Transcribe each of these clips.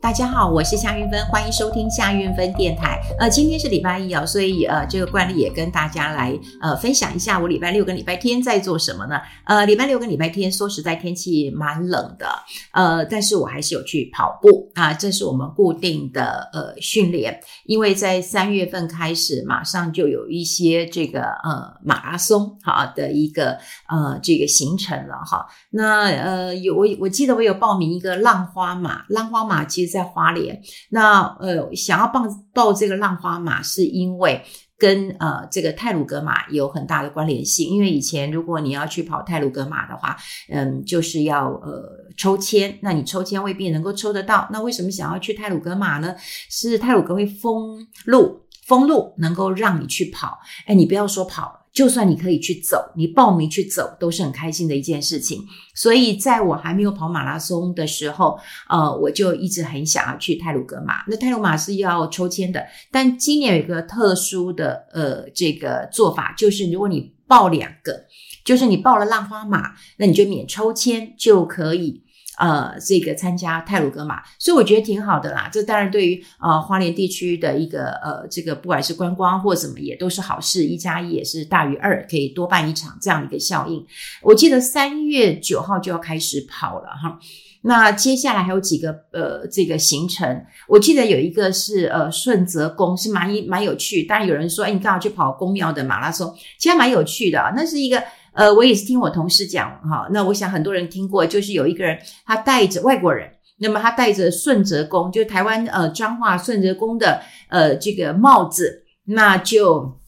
大家好，我是夏韵芬，欢迎收听夏韵芬电台。呃，今天是礼拜一哦，所以呃，这个惯例也跟大家来呃分享一下，我礼拜六跟礼拜天在做什么呢？呃，礼拜六跟礼拜天说实在天气蛮冷的，呃，但是我还是有去跑步啊，这是我们固定的呃训练，因为在三月份开始，马上就有一些这个呃马拉松好的一个呃这个行程了哈。那呃有我我记得我有报名一个浪花马，浪花马其实。在花莲，那呃，想要报报这个浪花马，是因为跟呃这个泰鲁格马有很大的关联性。因为以前如果你要去跑泰鲁格马的话，嗯，就是要呃抽签，那你抽签未必能够抽得到。那为什么想要去泰鲁格马呢？是泰鲁格会封路，封路能够让你去跑。哎，你不要说跑。就算你可以去走，你报名去走都是很开心的一件事情。所以在我还没有跑马拉松的时候，呃，我就一直很想要去泰鲁格马。那泰鲁马是要抽签的，但今年有一个特殊的呃这个做法，就是如果你报两个，就是你报了浪花马，那你就免抽签就可以。呃，这个参加泰鲁格马，所以我觉得挺好的啦。这当然对于呃花莲地区的一个呃这个不管是观光或什么也都是好事，一加一也是大于二，可以多办一场这样的一个效应。我记得三月九号就要开始跑了哈，那接下来还有几个呃这个行程，我记得有一个是呃顺泽宫是蛮蛮有趣，当然有人说哎你干嘛去跑宫庙的马拉松，其实蛮有趣的啊，那是一个。呃，我也是听我同事讲哈，那我想很多人听过，就是有一个人他带着外国人，那么他带着顺泽公，就台湾呃彰化顺泽公的呃这个帽子，那就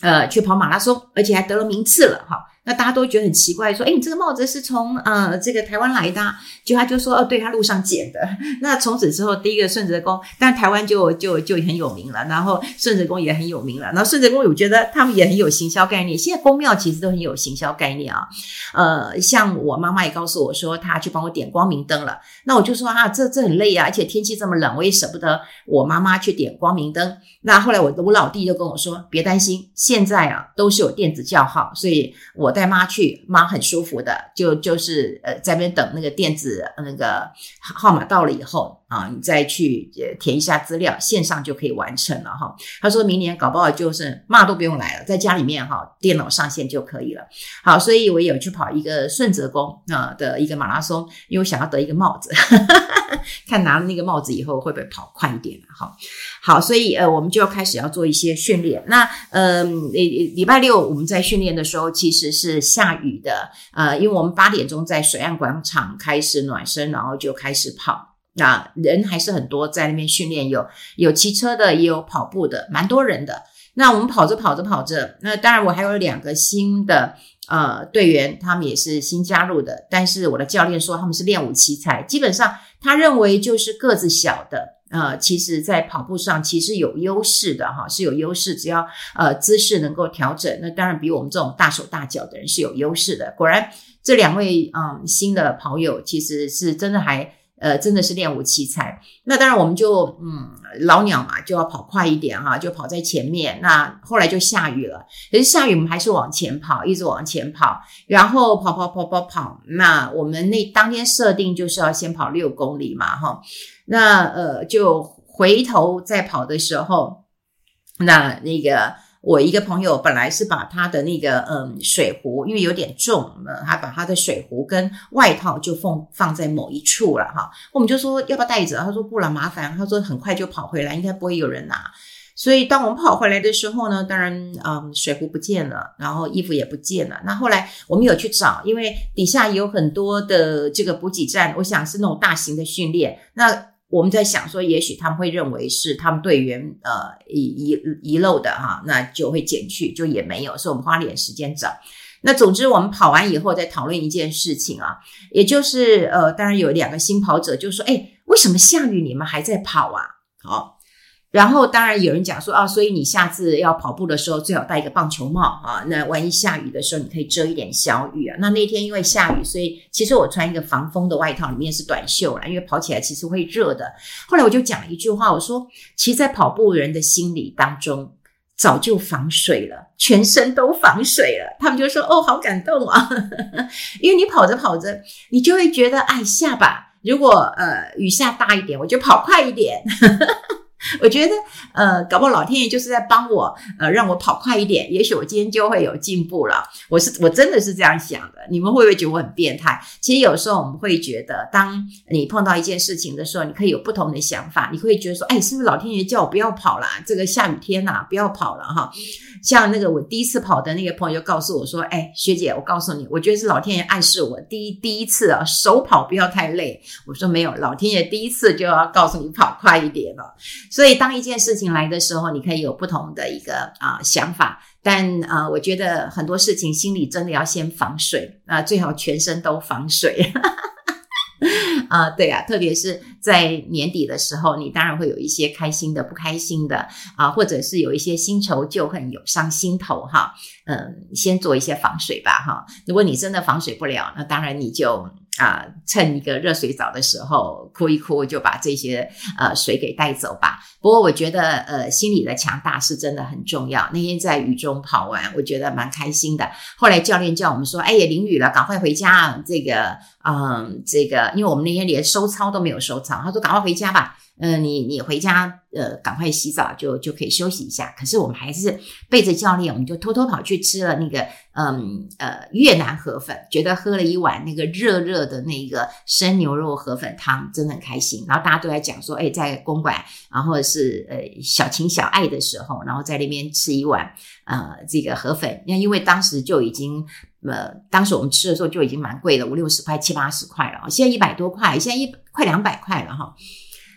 呃去跑马拉松，而且还得了名次了哈。那大家都觉得很奇怪，说：“诶，你这个帽子是从呃这个台湾来的？”就他就说：“哦，对，他路上捡的。”那从此之后，第一个顺泽宫，但台湾就就就很有名了，然后顺泽宫也很有名了。然后顺泽宫，我觉得他们也很有行销概念。现在宫庙其实都很有行销概念啊。呃，像我妈妈也告诉我说，她去帮我点光明灯了。那我就说啊，这这很累啊，而且天气这么冷，我也舍不得我妈妈去点光明灯。那后来我我老弟就跟我说：“别担心，现在啊都是有电子叫号，所以我。”带妈去，妈很舒服的，就就是呃在那边等那个电子那个号码到了以后啊，你再去填一下资料，线上就可以完成了哈。他说明年搞不好就是妈都不用来了，在家里面哈电脑上线就可以了。好，所以我有去跑一个顺泽宫啊的一个马拉松，因为我想要得一个帽子，看拿了那个帽子以后会不会跑快一点哈。好，所以呃我们就要开始要做一些训练。那呃，礼、礼拜六我们在训练的时候其实是。是下雨的，呃，因为我们八点钟在水岸广场开始暖身，然后就开始跑。那人还是很多，在那边训练，有有骑车的，也有跑步的，蛮多人的。那我们跑着跑着跑着，那当然我还有两个新的呃队员，他们也是新加入的。但是我的教练说他们是练武奇才，基本上他认为就是个子小的。呃，其实，在跑步上其实有优势的哈，是有优势。只要呃姿势能够调整，那当然比我们这种大手大脚的人是有优势的。果然，这两位嗯新的跑友其实是真的还呃真的是练武奇才。那当然，我们就嗯老鸟嘛，就要跑快一点哈，就跑在前面。那后来就下雨了，可是下雨我们还是往前跑，一直往前跑，然后跑跑跑跑跑。那我们那当天设定就是要先跑六公里嘛哈。那呃，就回头再跑的时候，那那个我一个朋友本来是把他的那个嗯水壶，因为有点重，呃，他把他的水壶跟外套就放放在某一处了哈。我们就说要不要带着？他说不了，麻烦。他说很快就跑回来，应该不会有人拿。所以当我们跑回来的时候呢，当然嗯水壶不见了，然后衣服也不见了。那后来我们有去找，因为底下有很多的这个补给站，我想是那种大型的训练。那我们在想说，也许他们会认为是他们队员呃遗遗遗漏的哈，那就会减去，就也没有，所以我们花点时间找。那总之，我们跑完以后再讨论一件事情啊，也就是呃，当然有两个新跑者就说，哎，为什么下雨你们还在跑啊？好。然后当然有人讲说啊，所以你下次要跑步的时候最好戴一个棒球帽啊，那万一下雨的时候你可以遮一点小雨啊。那那天因为下雨，所以其实我穿一个防风的外套，里面是短袖啦，因为跑起来其实会热的。后来我就讲一句话，我说，其实，在跑步人的心理当中，早就防水了，全身都防水了。他们就说哦，好感动啊，因为你跑着跑着，你就会觉得哎，下巴。如果呃雨下大一点，我就跑快一点。我觉得，呃，搞不好老天爷就是在帮我，呃，让我跑快一点，也许我今天就会有进步了。我是我真的是这样想的，你们会不会觉得我很变态？其实有时候我们会觉得，当你碰到一件事情的时候，你可以有不同的想法，你会觉得说，哎，是不是老天爷叫我不要跑啦？这个下雨天呐、不要跑了哈。像那个我第一次跑的那个朋友就告诉我说，哎，学姐，我告诉你，我觉得是老天爷暗示我第一第一次啊，手跑不要太累。我说没有，老天爷第一次就要告诉你跑快一点了。所以，当一件事情来的时候，你可以有不同的一个啊、想法，但啊、我觉得很多事情心里真的要先防水啊、最好全身都防水。啊、呃，对啊，特别是在年底的时候，你当然会有一些开心的、不开心的啊、或者是有一些新仇旧恨涌上心头哈。嗯、先做一些防水吧哈。如果你真的防水不了，那当然你就。啊、趁一个热水澡的时候哭一哭，就把这些呃水给带走吧。不过我觉得呃心理的强大是真的很重要。那天在雨中跑完，我觉得蛮开心的。后来教练叫我们说：“哎呀，淋雨了，赶快回家。”这个嗯、这个，因为我们那天连收操都没有收操，他说：“赶快回家吧。”呃，你你回家，呃，赶快洗澡就就可以休息一下。可是我们还是背着教练，我们就偷偷跑去吃了那个，嗯呃越南河粉，觉得喝了一碗那个热热的那个生牛肉河粉汤，真的很开心。然后大家都在讲说，哎，在公馆，然后是呃小情小爱的时候，然后在那边吃一碗呃这个河粉。那因为当时就已经，呃，当时我们吃的时候就已经蛮贵的，五六十块、七八十块了。现在一百多块，现在一快两百块了哈。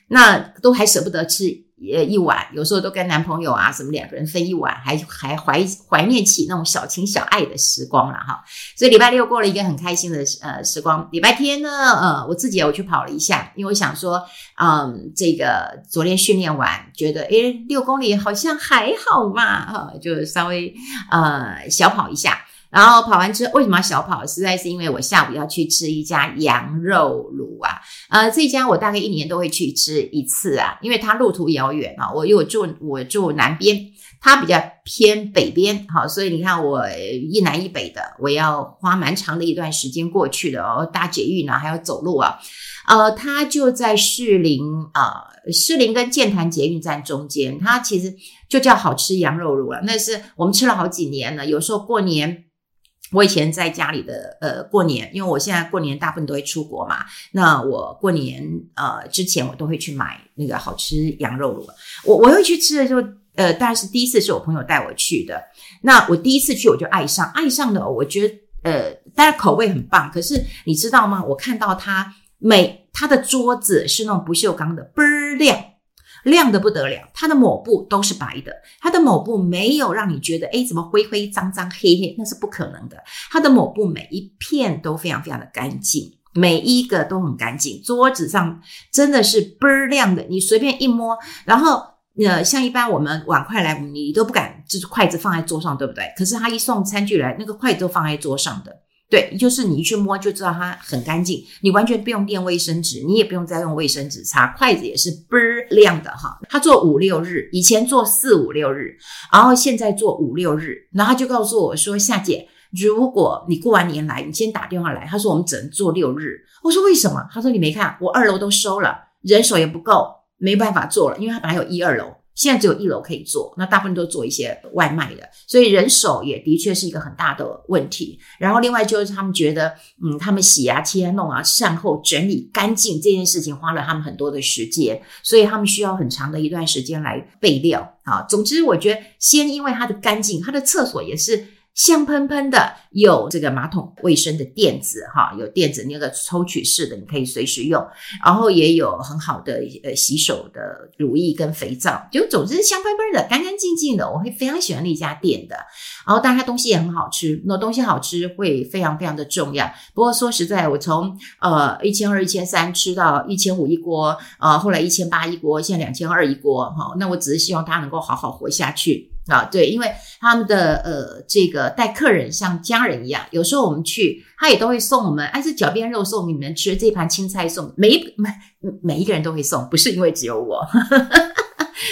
那都还舍不得吃呃一碗，有时候都跟男朋友啊什么两个人分一碗，还还怀怀念起那种小情小爱的时光了哈。所以礼拜六过了一个很开心的呃时光。礼拜天呢，呃我自己我去跑了一下，因为我想说，嗯，这个昨天训练完，觉得诶六公里好像还好嘛，哈，就稍微呃小跑一下。然后跑完之后，为什么要小跑？实在是因为我下午要去吃一家羊肉炉啊，呃，这家我大概一年都会去吃一次啊，因为它路途遥远啊。我因为我住我住南边，它比较偏北边，好，所以你看我一南一北的，我要花蛮长的一段时间过去的哦，搭捷运啊，还要走路啊。呃，它就在士林啊，呃，士林跟剑潭捷运站中间，它其实就叫好吃羊肉炉了。那是我们吃了好几年了，有时候过年。我以前在家里的呃过年，因为我现在过年大部分都会出国嘛，那我过年呃之前我都会去买那个好吃羊肉炉。我我会去吃的时候，呃，当然是第一次是我朋友带我去的。那我第一次去我就爱上，爱上的我觉得呃，当然口味很棒。可是你知道吗？我看到他每他的桌子是那种不锈钢的，倍儿亮。亮的不得了，它的抹布都是白的，它的抹布没有让你觉得诶怎么灰灰脏脏黑黑，那是不可能的。它的抹布每一片都非常非常的干净，每一个都很干净。桌子上真的是倍儿亮的，你随便一摸，然后呃，像一般我们碗筷来，你都不敢就是筷子放在桌上，对不对？可是他一送餐具来，那个筷子都放在桌上的。对，就是你一去摸就知道它很干净，你完全不用垫卫生纸，你也不用再用卫生纸擦，筷子也是倍儿亮的哈。他做五六日，以前做四五六日，然后现在做五六日，然后他就告诉我说：“夏姐，如果你过完年来，你先打电话来。”他说：“我们只能做六日。”我说：“为什么？”他说：“你没看，我二楼都收了，人手也不够，没办法做了，因为他本来有一二楼。”现在只有一楼可以做，那大部分都做一些外卖的，所以人手也的确是一个很大的问题。然后另外就是他们觉得，嗯，他们洗牙、切、弄啊、善后整理干净这件事情花了他们很多的时间，所以他们需要很长的一段时间来备料啊。总之，我觉得先因为它的干净，它的厕所也是。香喷喷的，有这个马桶卫生的垫子哈，有垫子那个抽取式的，你可以随时用。然后也有很好的呃洗手的乳液跟肥皂，就总之香喷喷的，干干净净的，我会非常喜欢那家店的。然后当然它东西也很好吃，那东西好吃会非常非常的重要。不过说实在，我从呃一千二、一千三吃到一千五一锅，呃后来一千八一锅，现在两千二一锅哈。那我只是希望它能够好好活下去。啊，对，因为他们的呃，这个待客人像家人一样，有时候我们去，他也都会送我们，哎，这脚边肉送你们吃，这盘青菜送，每一每每一个人都会送，不是因为只有我，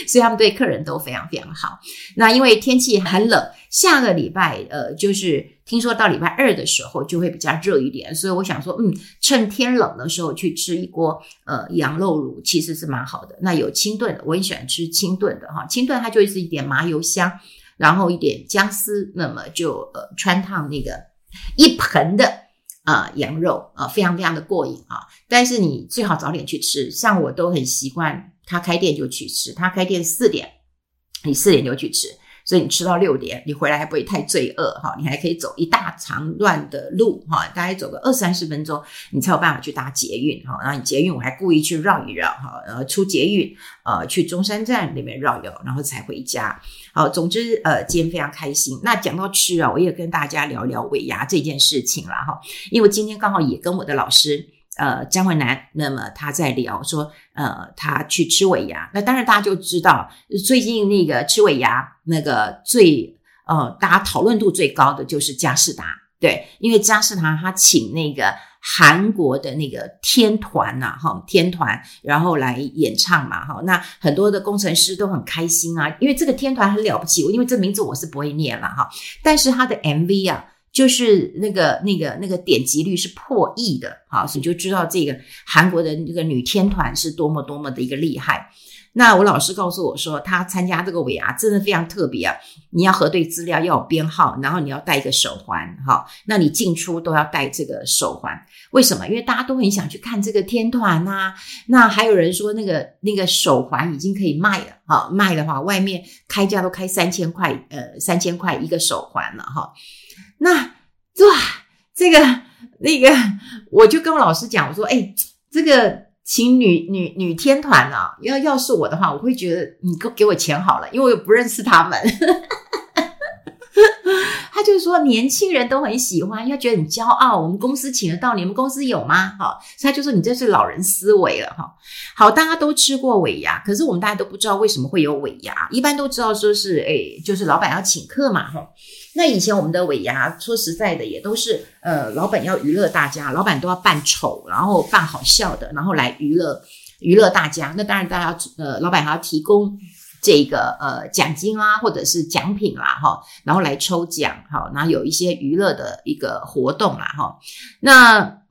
所以他们对客人都非常非常好。那因为天气很冷，下个礼拜呃，就是听说到礼拜二的时候就会比较热一点，所以我想说，嗯，趁天冷的时候去吃一锅呃羊肉卤，其实是蛮好的。那有清炖的，我很喜欢吃清炖的哈，清炖它就是一点麻油香，然后一点姜丝，那么就呃穿烫那个一盆的。啊、呃，羊肉啊、呃，非常非常的过瘾啊！但是你最好早点去吃，像我都很习惯，他开店就去吃，他开店四点，你四点就去吃。所以你吃到六点，你回来还不会太罪恶哈，你还可以走一大长段的路哈，大概走个二三十分钟，你才有办法去搭捷运哈。然后你捷运我还故意去绕一绕哈，然后出捷运呃去中山站那边绕一绕，然后才回家。好，总之呃今天非常开心。那讲到吃啊，我也跟大家聊聊尾牙这件事情了哈，因为今天刚好也跟我的老师。呃，张文南，那么他在聊说，呃，他去吃尾牙，那当然大家就知道，最近那个吃尾牙那个最呃，大家讨论度最高的就是佳士达，对，因为佳士达他请那个韩国的那个天团呐、哈，天团，然后来演唱嘛，哈，那很多的工程师都很开心啊，因为这个天团很了不起，我因为这名字我是不会念了哈，但是他的 MV 啊。就是那个那个那个点击率是破亿的，好，你就知道这个韩国的那个女天团是多么多么的一个厉害。那我老师告诉我说，他参加这个尾牙真的非常特别啊！你要核对资料，要有编号，然后你要戴一个手环，哈，那你进出都要戴这个手环。为什么？因为大家都很想去看这个天团呐。那还有人说，那个那个手环已经可以卖了，哈，卖的话外面开价都开三千块，呃，三千块一个手环了，哈。那哇，这个那个，我就跟我老师讲，我说，哎，这个请女女女天团啊，要要是我的话，我会觉得你给给我钱好了，因为我又不认识他们。他就是说年轻人都很喜欢，要觉得很骄傲。我们公司请得到，你们公司有吗？哈，他就说你这是老人思维了哈。好，大家都吃过尾牙，可是我们大家都不知道为什么会有尾牙。一般都知道说是诶，就是老板要请客嘛哈。那以前我们的尾牙，说实在的，也都是呃，老板要娱乐大家，老板都要扮丑，然后扮好笑的，然后来娱乐娱乐大家。那当然，大家呃，老板还要提供。这个呃奖金啦，或者是奖品啦，哈，然后来抽奖，哈，然后有一些娱乐的一个活动啦，哈，那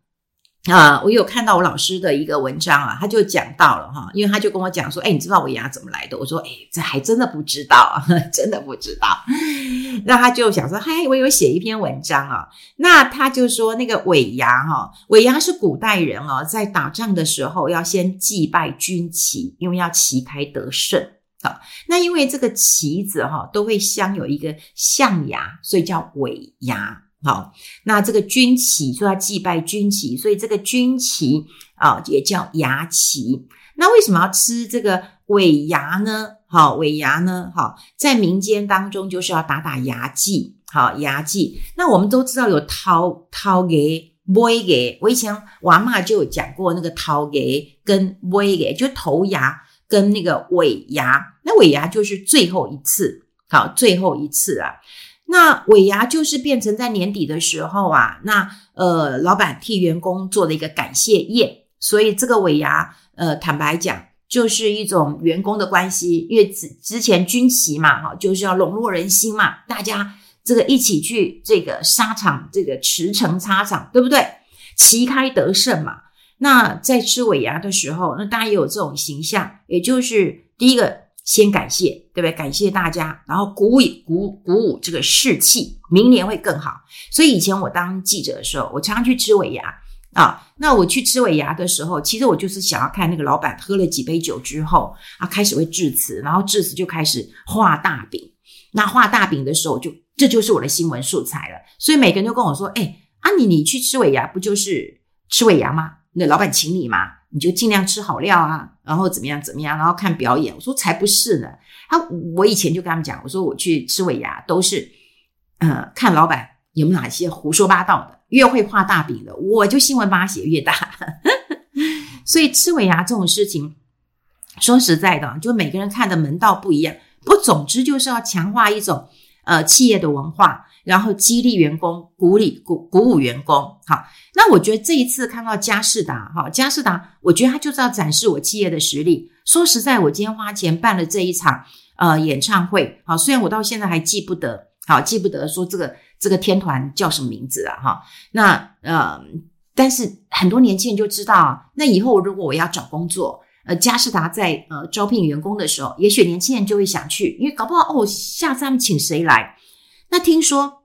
啊，我有看到我老师的一个文章啊，他就讲到了哈，因为他就跟我讲说，哎，你知道尾牙怎么来的？我说，哎，这还真的不知道，真的不知道。那他就想说，嗨，我有写一篇文章啊，那他就说那个尾牙哈，尾牙是古代人哦，在打仗的时候要先祭拜军旗，因为要旗开得胜。好，那因为这个旗子哈都会镶有一个象牙，所以叫尾牙。好，那这个军旗说要祭拜军旗，所以这个军旗啊也叫牙旗。那为什么要吃这个尾牙呢？好，尾牙呢？好，在民间当中就是要打打牙祭。好，牙祭。那我们都知道有掏掏牙、尾牙。我以前我阿嬷就有讲过那个头牙跟尾牙，就头牙。跟那个尾牙，那尾牙就是最后一次，好，最后一次啊。那尾牙就是变成在年底的时候啊，那呃，老板替员工做了一个感谢宴，所以这个尾牙，呃，坦白讲，就是一种员工的关系，因为之之前军旗嘛，哈，就是要笼络人心嘛，大家这个一起去这个沙场，这个驰骋沙场，对不对？旗开得胜嘛。那在吃尾牙的时候，那当然也有这种形象，也就是第一个先感谢，对不对？感谢大家，然后鼓舞鼓鼓舞这个士气，明年会更好。所以以前我当记者的时候，我常常去吃尾牙啊。那我去吃尾牙的时候，其实我就是想要看那个老板喝了几杯酒之后啊，开始会致辞，然后致辞就开始画大饼。那画大饼的时候就，就这就是我的新闻素材了。所以每个人都跟我说：“哎，啊你你去吃尾牙不就是吃尾牙吗？”那老板请你嘛，你就尽量吃好料啊，然后怎么样怎么样，然后看表演。我说才不是呢，他我以前就跟他们讲，我说我去吃尾牙都是，呃，看老板有没有哪些胡说八道的，越会画大饼的，我就新闻把它写越大。所以吃尾牙这种事情，说实在的，就每个人看的门道不一样。不总之就是要强化一种呃企业的文化。然后激励员工，鼓励鼓鼓舞员工，好。那我觉得这一次看到佳士达，哈，佳士达，我觉得他就是要展示我企业的实力。说实在，我今天花钱办了这一场呃演唱会，好，虽然我到现在还记不得，好记不得说这个这个天团叫什么名字啊，哈，那呃，但是很多年轻人就知道，那以后如果我要找工作，呃，佳士达在呃招聘员工的时候，也许年轻人就会想去，因为搞不好哦，下次他们请谁来？那听说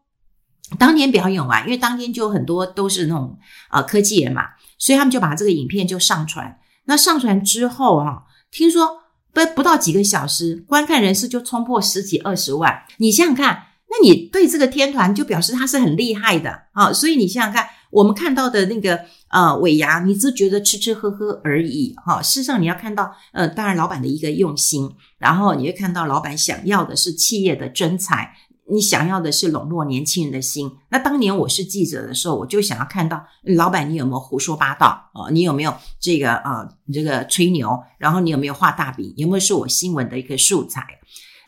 当天表演完，因为当天就很多都是那种呃科技人嘛，所以他们就把这个影片就上传。那上传之后啊，听说不不到几个小时，观看人数就冲破十几二十万。你想想看，那你对这个天团就表示他是很厉害的啊。所以你想想看，我们看到的那个呃尾牙，你只觉得吃吃喝喝而已哈。事实上你要看到呃，当然老板的一个用心，然后你会看到老板想要的是企业的真才。你想要的是笼络年轻人的心。那当年我是记者的时候，我就想要看到老板，你有没有胡说八道啊？你有没有这个啊？这个吹牛？然后你有没有画大饼？有没有是我新闻的一个素材？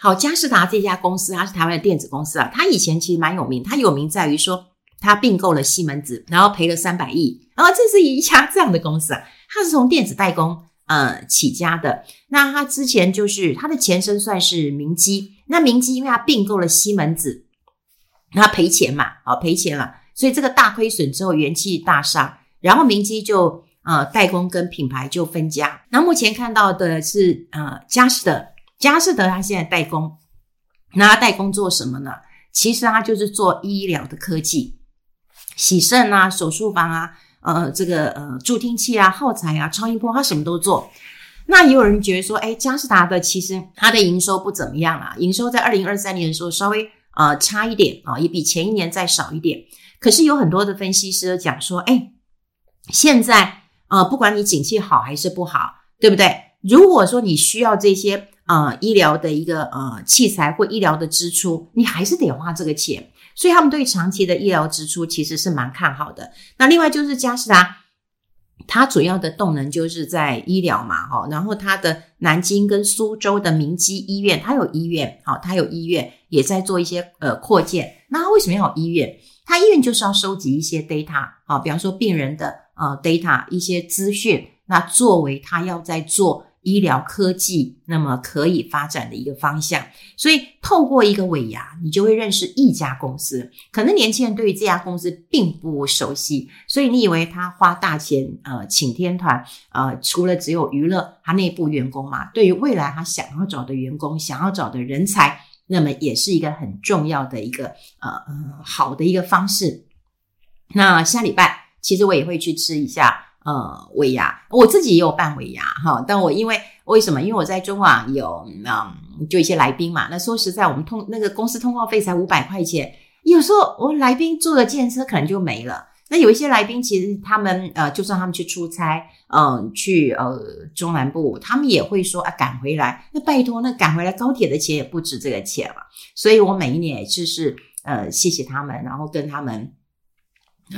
好，佳士达这家公司，它是台湾的电子公司啊。它以前其实蛮有名，它有名在于说他并购了西门子，然后赔了三百亿。然后这是一家这样的公司啊，它是从电子代工呃起家的。那它之前就是它的前身算是明基。那明基因为它并购了西门子，那赔钱嘛，好赔钱了，所以这个大亏损之后元气大伤，然后明基就呃代工跟品牌就分家。那目前看到的是呃佳士德，佳士德他现在代工，那他代工做什么呢？其实他就是做医疗的科技，洗肾啊、手术房啊、呃这个呃助听器啊、耗材啊、超音波，他什么都做。那也有人觉得说，哎，佳士达的其实它的营收不怎么样啊，营收在二零二三年的时候稍微呃差一点啊，也比前一年再少一点。可是有很多的分析师讲说，哎，现在呃不管你景气好还是不好，对不对？如果说你需要这些呃医疗的一个呃器材或医疗的支出，你还是得花这个钱。所以他们对长期的医疗支出其实是蛮看好的。那另外就是佳世达。它主要的动能就是在医疗嘛，哈，然后它的南京跟苏州的明基医院，它有医院，好，它有医院也在做一些呃扩建。那它为什么要有医院？它医院就是要收集一些 data，啊，比方说病人的呃 data 一些资讯，那作为它要在做。医疗科技那么可以发展的一个方向，所以透过一个尾牙，你就会认识一家公司。可能年轻人对于这家公司并不熟悉，所以你以为他花大钱呃请天团呃，除了只有娱乐他内部员工嘛？对于未来他想要找的员工，想要找的人才，那么也是一个很重要的一个呃呃好的一个方式。那下礼拜其实我也会去吃一下。呃，尾牙我自己也有办尾牙哈，但我因为为什么？因为我在中网有嗯，就一些来宾嘛。那说实在，我们通那个公司通告费才五百块钱，有时候我来宾坐的电车可能就没了。那有一些来宾其实他们呃，就算他们去出差，嗯、去呃中南部，他们也会说啊赶回来。那拜托，那赶回来高铁的钱也不止这个钱了。所以我每一年就是呃谢谢他们，然后跟他们。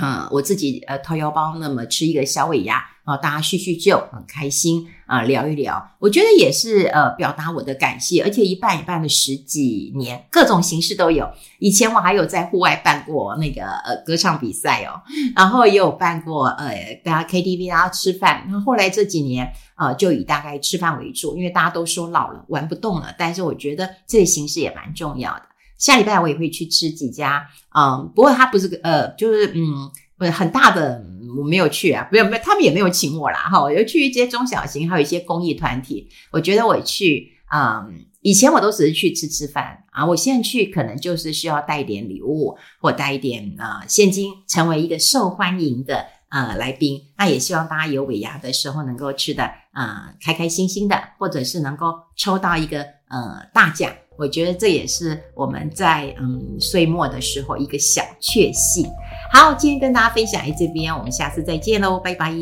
嗯，我自己呃掏腰包，那么吃一个小尾牙啊，大家叙叙旧，很开心啊，聊一聊，我觉得也是呃表达我的感谢，而且一办一办了十几年，各种形式都有。以前我还有在户外办过那个呃歌唱比赛哦，然后也有办过呃大家 KTV 啊吃饭，然后后来这几年呃就以大概吃饭为主，因为大家都说老了玩不动了，但是我觉得这个形式也蛮重要的。下礼拜我也会去吃几家，嗯，不过他不是呃，就是嗯，不是很大的，我没有去啊，没有没有，他们也没有请我啦，哈，我就去一些中小型，还有一些公益团体，我觉得我去，嗯，以前我都只是去吃吃饭啊，我现在去可能就是需要带一点礼物或带一点呃现金，成为一个受欢迎的呃来宾，那也希望大家有尾牙的时候能够吃的呃开开心心的，或者是能够抽到一个呃大奖。我觉得这也是我们在嗯岁末的时候一个小确幸。好，今天跟大家分享在这边，我们下次再见喽，拜拜。